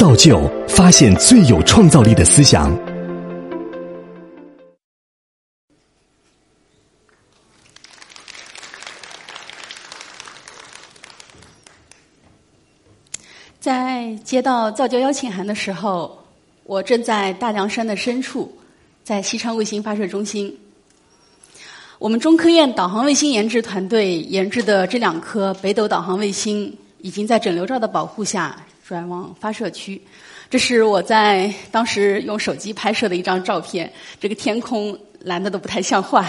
造就发现最有创造力的思想。在接到造就邀请函的时候，我正在大凉山的深处，在西昌卫星发射中心。我们中科院导航卫星研制团队研制的这两颗北斗导航卫星，已经在整流罩的保护下转往发射区。这是我在当时用手机拍摄的一张照片，这个天空蓝的都不太像话。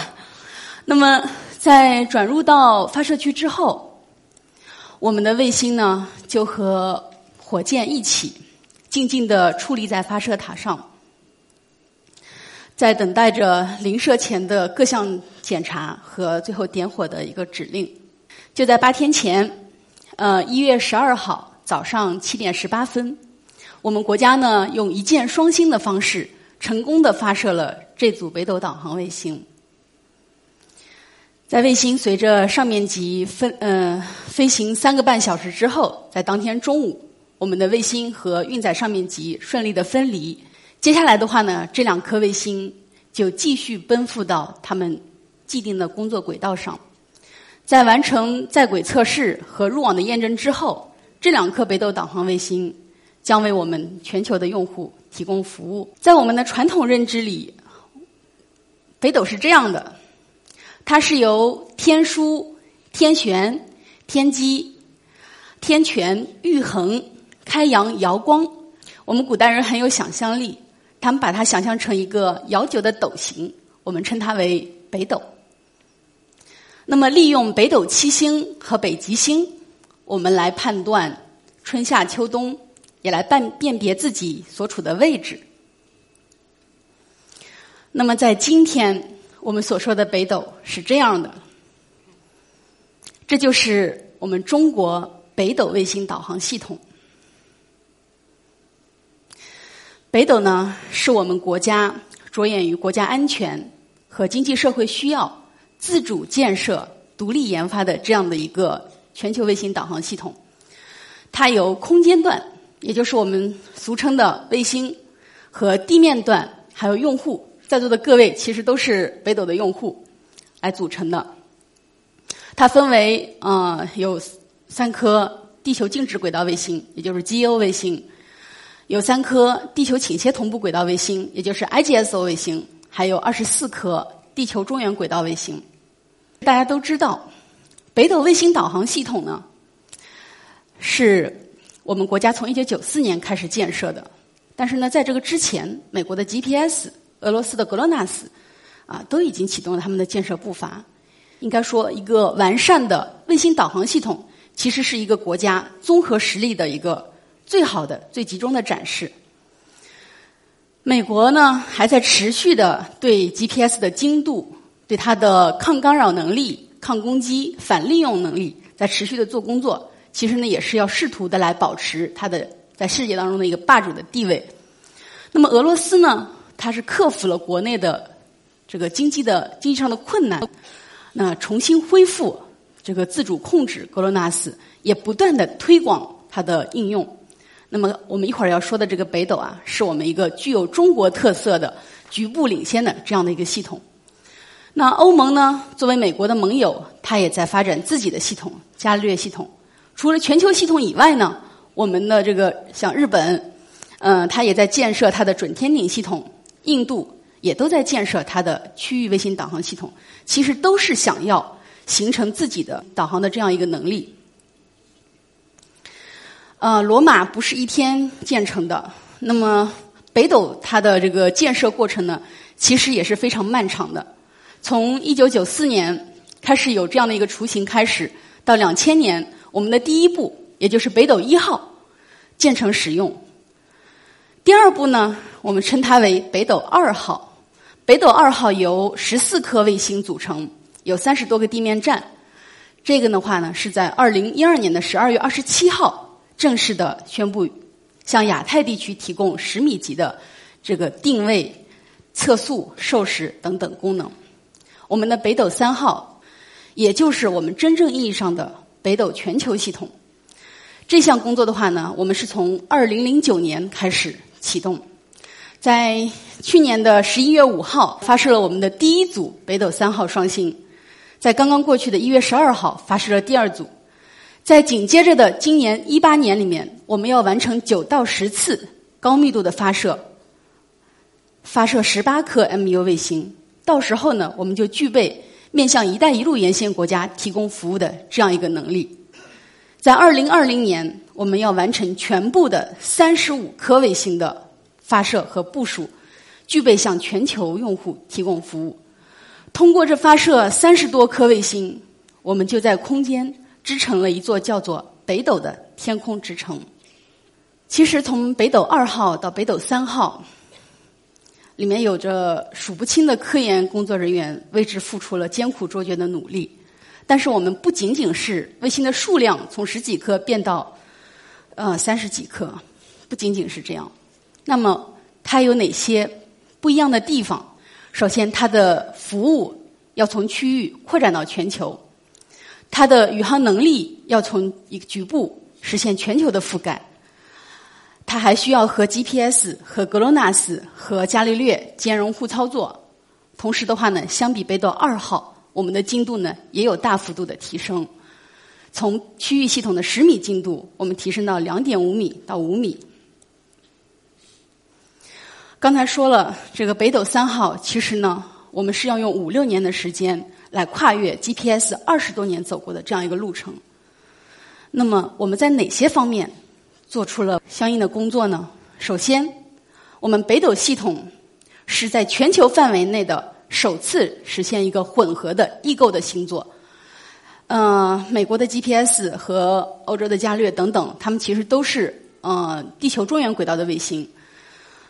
那么，在转入到发射区之后，我们的卫星呢，就和火箭一起静静地矗立在发射塔上，在等待着临射前的各项检查和最后点火的一个指令。就在八天前，呃，一月十二号早上七点十八分，我们国家呢用一箭双星的方式，成功的发射了这组北斗导航卫星。在卫星随着上面级分呃飞行三个半小时之后，在当天中午。我们的卫星和运载上面级顺利的分离，接下来的话呢，这两颗卫星就继续奔赴到他们既定的工作轨道上。在完成在轨测试和入网的验证之后，这两颗北斗导航卫星将为我们全球的用户提供服务。在我们的传统认知里，北斗是这样的，它是由天枢、天璇、天机、天权、玉衡。开阳瑶光，我们古代人很有想象力，他们把它想象成一个摇九的斗形，我们称它为北斗。那么，利用北斗七星和北极星，我们来判断春夏秋冬，也来辨辨别自己所处的位置。那么，在今天我们所说的北斗是这样的，这就是我们中国北斗卫星导航系统。北斗呢，是我们国家着眼于国家安全和经济社会需要，自主建设、独立研发的这样的一个全球卫星导航系统。它由空间段，也就是我们俗称的卫星，和地面段，还有用户，在座的各位其实都是北斗的用户来组成的。它分为呃有三颗地球静止轨道卫星，也就是 GEO 卫星。有三颗地球倾斜同步轨道卫星，也就是 IGSO 卫星，还有二十四颗地球中原轨道卫星。大家都知道，北斗卫星导航系统呢，是我们国家从一九九四年开始建设的。但是呢，在这个之前，美国的 GPS、俄罗斯的格洛纳斯啊，都已经启动了他们的建设步伐。应该说，一个完善的卫星导航系统，其实是一个国家综合实力的一个。最好的、最集中的展示。美国呢，还在持续的对 GPS 的精度、对它的抗干扰能力、抗攻击、反利用能力，在持续的做工作。其实呢，也是要试图的来保持它的在世界当中的一个霸主的地位。那么俄罗斯呢，它是克服了国内的这个经济的经济上的困难，那重新恢复这个自主控制格罗纳斯，也不断的推广它的应用。那么，我们一会儿要说的这个北斗啊，是我们一个具有中国特色的、局部领先的这样的一个系统。那欧盟呢，作为美国的盟友，它也在发展自己的系统——伽利略系统。除了全球系统以外呢，我们的这个像日本，嗯，它也在建设它的准天顶系统；印度也都在建设它的区域卫星导航系统。其实都是想要形成自己的导航的这样一个能力。呃，罗马不是一天建成的。那么，北斗它的这个建设过程呢，其实也是非常漫长的。从一九九四年开始有这样的一个雏形开始，到两千年，我们的第一步，也就是北斗一号建成使用。第二步呢，我们称它为北斗二号。北斗二号由十四颗卫星组成，有三十多个地面站。这个的话呢，是在二零一二年的十二月二十七号。正式的宣布，向亚太地区提供十米级的这个定位、测速、授时等等功能。我们的北斗三号，也就是我们真正意义上的北斗全球系统。这项工作的话呢，我们是从二零零九年开始启动，在去年的十一月五号发射了我们的第一组北斗三号双星，在刚刚过去的一月十二号发射了第二组，在紧接着的今年一八年里面，我们要完成九到十次高密度的发射，发射十八颗 MU 卫星，到时候呢，我们就具备面向“一带一路”沿线国家提供服务的这样一个能力。在二零二零年，我们要完成全部的三十五颗卫星的发射和部署，具备向全球用户提供服务。通过这发射三十多颗卫星，我们就在空间织成了一座叫做北斗的天空之城。其实，从北斗二号到北斗三号，里面有着数不清的科研工作人员为之付出了艰苦卓绝的努力。但是我们不仅仅是卫星的数量从十几颗变到呃三十几颗，不仅仅是这样。那么它有哪些不一样的地方？首先，它的服务要从区域扩展到全球，它的宇航能力要从一个局部实现全球的覆盖。它还需要和 GPS、和格罗纳斯、和伽利略兼容互操作。同时的话呢，相比北斗二号。我们的精度呢也有大幅度的提升，从区域系统的十米精度，我们提升到两点五米到五米。刚才说了，这个北斗三号其实呢，我们是要用五六年的时间来跨越 GPS 二十多年走过的这样一个路程。那么我们在哪些方面做出了相应的工作呢？首先，我们北斗系统是在全球范围内的。首次实现一个混合的异构的星座，呃，美国的 GPS 和欧洲的伽略等等，它们其实都是呃地球中原轨道的卫星。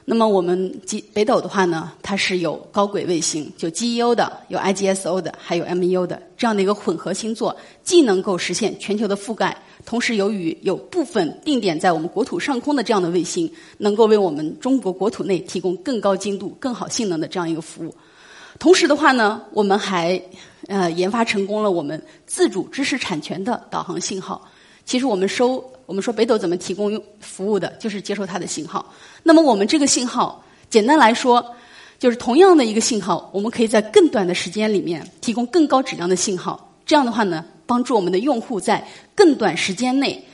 那么我们北斗的话呢，它是有高轨卫星，就 GEO 的，有 IGSO 的，还有 MEO 的这样的一个混合星座，既能够实现全球的覆盖，同时由于有部分定点在我们国土上空的这样的卫星，能够为我们中国国土内提供更高精度、更好性能的这样一个服务。同时的话呢，我们还呃研发成功了我们自主知识产权的导航信号。其实我们收我们说北斗怎么提供用服务的，就是接收它的信号。那么我们这个信号，简单来说，就是同样的一个信号，我们可以在更短的时间里面提供更高质量的信号。这样的话呢，帮助我们的用户在更短时间内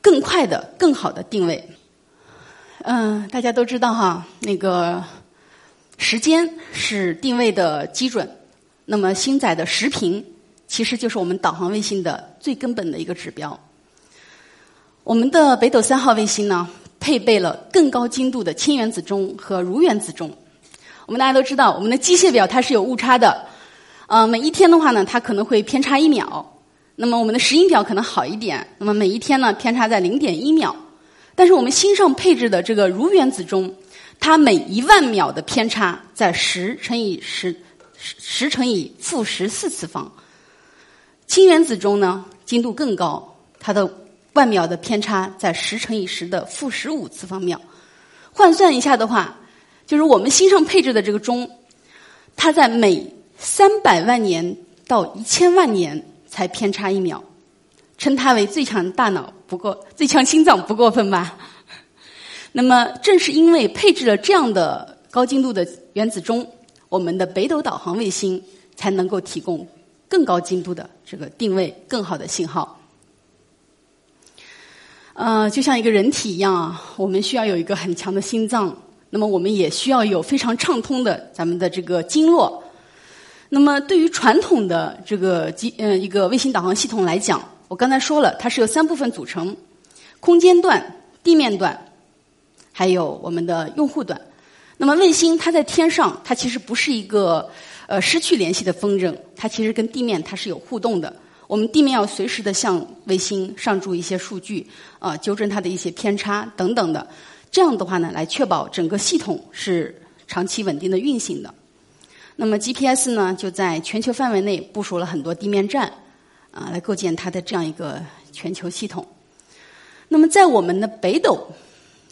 更快的、更好的定位。嗯，大家都知道哈，那个。时间是定位的基准，那么星载的时频其实就是我们导航卫星的最根本的一个指标。我们的北斗三号卫星呢，配备了更高精度的氢原子钟和铷原子钟。我们大家都知道，我们的机械表它是有误差的，呃，每一天的话呢，它可能会偏差一秒。那么我们的石英表可能好一点，那么每一天呢，偏差在零点一秒。但是我们星上配置的这个铷原子钟。它每一万秒的偏差在十乘以十十乘以负十四次方，氢原子钟呢精度更高，它的万秒的偏差在十乘以十的负十五次方秒。换算一下的话，就是我们星上配置的这个钟，它在每三百万年到一千万年才偏差一秒，称它为最强大脑不过最强心脏不过分吧。那么，正是因为配置了这样的高精度的原子钟，我们的北斗导航卫星才能够提供更高精度的这个定位、更好的信号。呃，就像一个人体一样啊，我们需要有一个很强的心脏，那么我们也需要有非常畅通的咱们的这个经络。那么，对于传统的这个机呃一个卫星导航系统来讲，我刚才说了，它是由三部分组成：空间段、地面段。还有我们的用户端，那么卫星它在天上，它其实不是一个呃失去联系的风筝，它其实跟地面它是有互动的。我们地面要随时的向卫星上注一些数据，啊，纠正它的一些偏差等等的。这样的话呢，来确保整个系统是长期稳定的运行的。那么 GPS 呢，就在全球范围内部署了很多地面站，啊，来构建它的这样一个全球系统。那么在我们的北斗。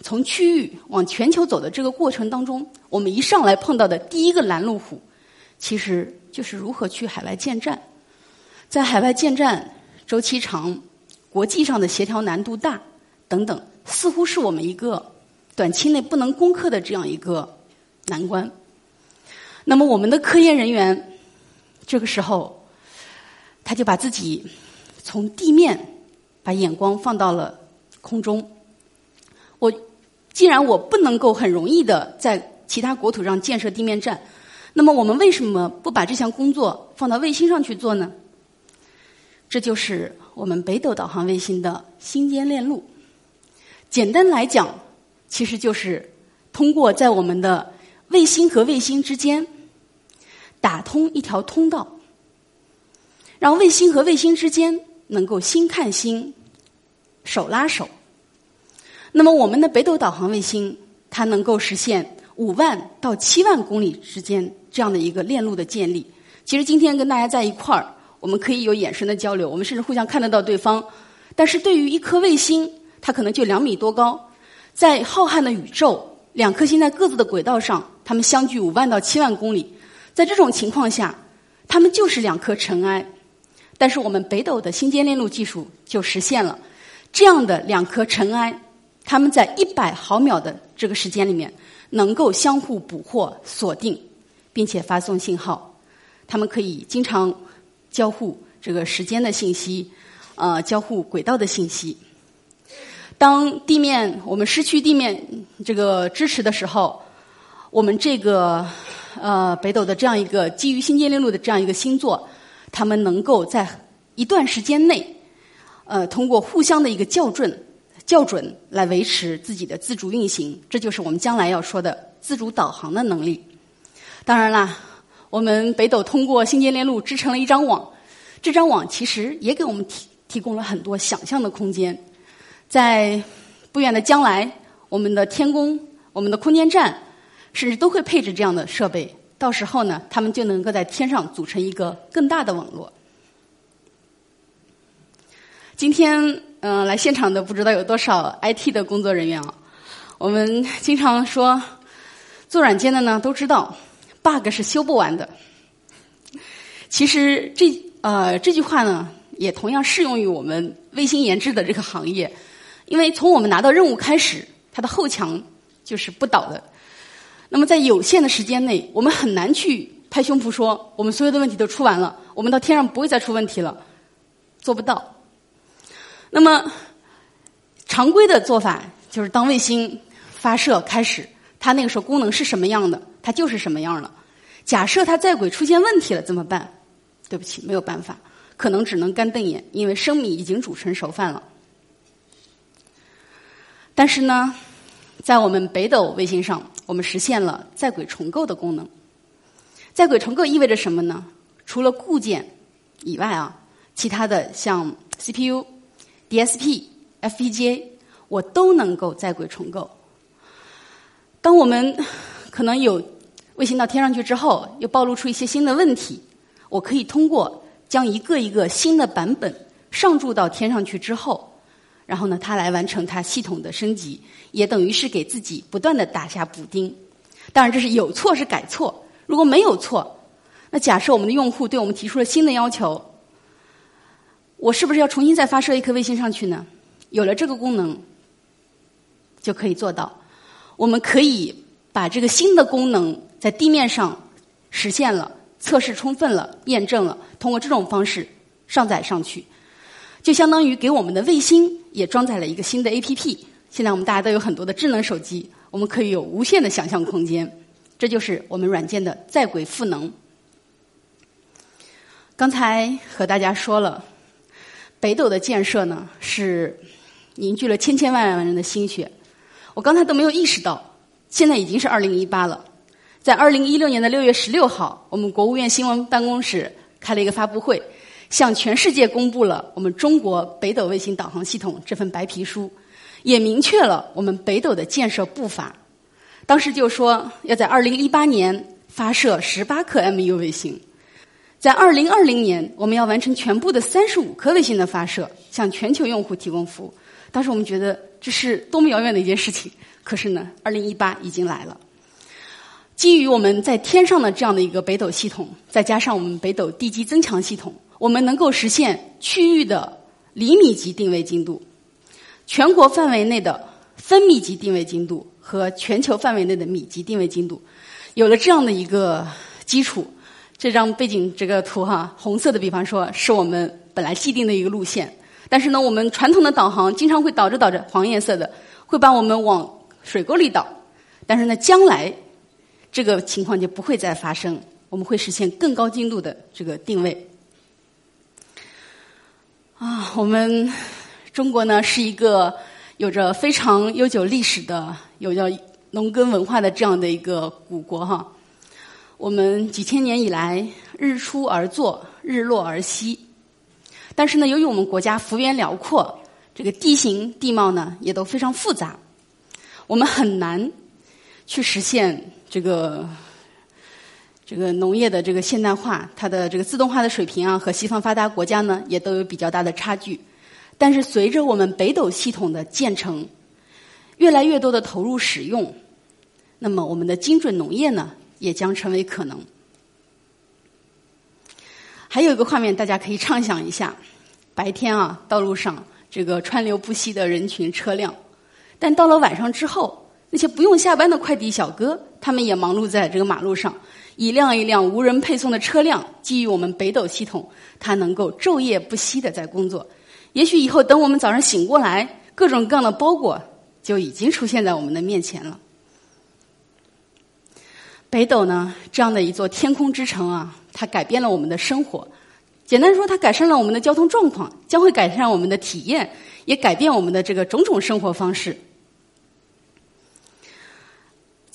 从区域往全球走的这个过程当中，我们一上来碰到的第一个拦路虎，其实就是如何去海外建站。在海外建站周期长，国际上的协调难度大，等等，似乎是我们一个短期内不能攻克的这样一个难关。那么，我们的科研人员这个时候，他就把自己从地面把眼光放到了空中。我既然我不能够很容易的在其他国土上建设地面站，那么我们为什么不把这项工作放到卫星上去做呢？这就是我们北斗导航卫星的星间链路。简单来讲，其实就是通过在我们的卫星和卫星之间打通一条通道，让卫星和卫星之间能够心看心、手拉手。那么，我们的北斗导航卫星它能够实现五万到七万公里之间这样的一个链路的建立。其实今天跟大家在一块儿。我们可以有眼神的交流，我们甚至互相看得到对方。但是对于一颗卫星，它可能就两米多高，在浩瀚的宇宙，两颗星在各自的轨道上，它们相距五万到七万公里。在这种情况下，它们就是两颗尘埃。但是我们北斗的星间链路技术就实现了这样的两颗尘埃，它们在一百毫秒的这个时间里面，能够相互捕获、锁定，并且发送信号。它们可以经常。交互这个时间的信息，呃，交互轨道的信息。当地面我们失去地面这个支持的时候，我们这个呃北斗的这样一个基于星间链路的这样一个星座，他们能够在一段时间内，呃，通过互相的一个校准校准来维持自己的自主运行。这就是我们将来要说的自主导航的能力。当然啦。我们北斗通过星间链路织成了一张网，这张网其实也给我们提提供了很多想象的空间。在不远的将来，我们的天宫、我们的空间站，甚至都会配置这样的设备。到时候呢，他们就能够在天上组成一个更大的网络。今天，嗯，来现场的不知道有多少 IT 的工作人员啊？我们经常说，做软件的呢都知道。Bug 是修不完的。其实这呃这句话呢，也同样适用于我们卫星研制的这个行业，因为从我们拿到任务开始，它的后墙就是不倒的。那么在有限的时间内，我们很难去拍胸脯说我们所有的问题都出完了，我们到天上不会再出问题了，做不到。那么常规的做法就是当卫星发射开始，它那个时候功能是什么样的？它就是什么样了？假设它在轨出现问题了怎么办？对不起，没有办法，可能只能干瞪眼，因为生米已经煮成熟饭了。但是呢，在我们北斗卫星上，我们实现了在轨重构的功能。在轨重构意味着什么呢？除了固件以外啊，其他的像 CPU、DSP、FPGA，我都能够在轨重构。当我们可能有卫星到天上去之后，又暴露出一些新的问题。我可以通过将一个一个新的版本上注到天上去之后，然后呢，它来完成它系统的升级，也等于是给自己不断的打下补丁。当然，这是有错是改错。如果没有错，那假设我们的用户对我们提出了新的要求，我是不是要重新再发射一颗卫星上去呢？有了这个功能，就可以做到。我们可以。把这个新的功能在地面上实现了，测试充分了，验证了，通过这种方式上载上去，就相当于给我们的卫星也装载了一个新的 APP。现在我们大家都有很多的智能手机，我们可以有无限的想象空间。这就是我们软件的在轨赋能。刚才和大家说了，北斗的建设呢是凝聚了千千万万人的心血，我刚才都没有意识到。现在已经是二零一八了，在二零一六年的六月十六号，我们国务院新闻办公室开了一个发布会，向全世界公布了我们中国北斗卫星导航系统这份白皮书，也明确了我们北斗的建设步伐。当时就说要在二零一八年发射十八颗 MU 卫星，在二零二零年我们要完成全部的三十五颗卫星的发射，向全球用户提供服务。当时我们觉得这是多么遥远的一件事情。可是呢，二零一八已经来了。基于我们在天上的这样的一个北斗系统，再加上我们北斗地基增强系统，我们能够实现区域的厘米级定位精度。全国范围内的分米级定位精度和全球范围内的米级定位精度，有了这样的一个基础，这张背景这个图哈，红色的，比方说是我们本来既定的一个路线，但是呢，我们传统的导航经常会导着导着，黄颜色的会把我们往水沟里导，但是呢，将来这个情况就不会再发生，我们会实现更高精度的这个定位。啊，我们中国呢是一个有着非常悠久历史的、有着农耕文化的这样的一个古国哈。我们几千年以来日出而作，日落而息。但是呢，由于我们国家幅员辽阔，这个地形地貌呢也都非常复杂，我们很难去实现这个。这个农业的这个现代化，它的这个自动化的水平啊，和西方发达国家呢，也都有比较大的差距。但是随着我们北斗系统的建成，越来越多的投入使用，那么我们的精准农业呢，也将成为可能。还有一个画面，大家可以畅想一下：白天啊，道路上这个川流不息的人群车辆，但到了晚上之后，那些不用下班的快递小哥，他们也忙碌在这个马路上。一辆一辆无人配送的车辆，基于我们北斗系统，它能够昼夜不息的在工作。也许以后等我们早上醒过来，各种各样的包裹就已经出现在我们的面前了。北斗呢，这样的一座天空之城啊，它改变了我们的生活。简单说，它改善了我们的交通状况，将会改善我们的体验，也改变我们的这个种种生活方式。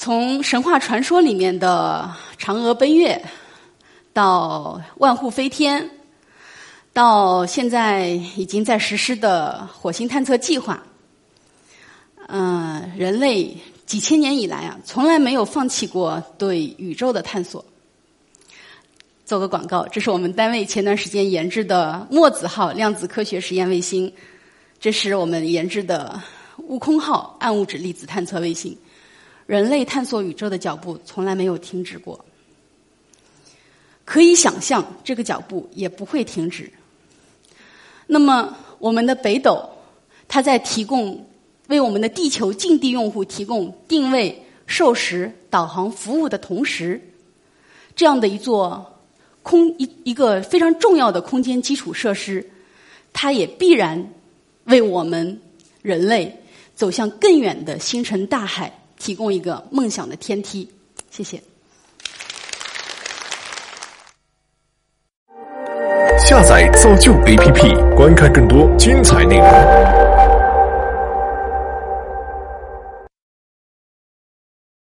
从神话传说里面的嫦娥奔月，到万户飞天，到现在已经在实施的火星探测计划，嗯，人类几千年以来啊，从来没有放弃过对宇宙的探索。做个广告，这是我们单位前段时间研制的墨子号量子科学实验卫星，这是我们研制的悟空号暗物质粒子探测卫星。人类探索宇宙的脚步从来没有停止过，可以想象这个脚步也不会停止。那么，我们的北斗，它在提供为我们的地球近地用户提供定位、授时、导航服务的同时，这样的一座空一一个非常重要的空间基础设施，它也必然为我们人类走向更远的星辰大海。提供一个梦想的天梯，谢谢。下载造就 APP，观看更多精彩内容。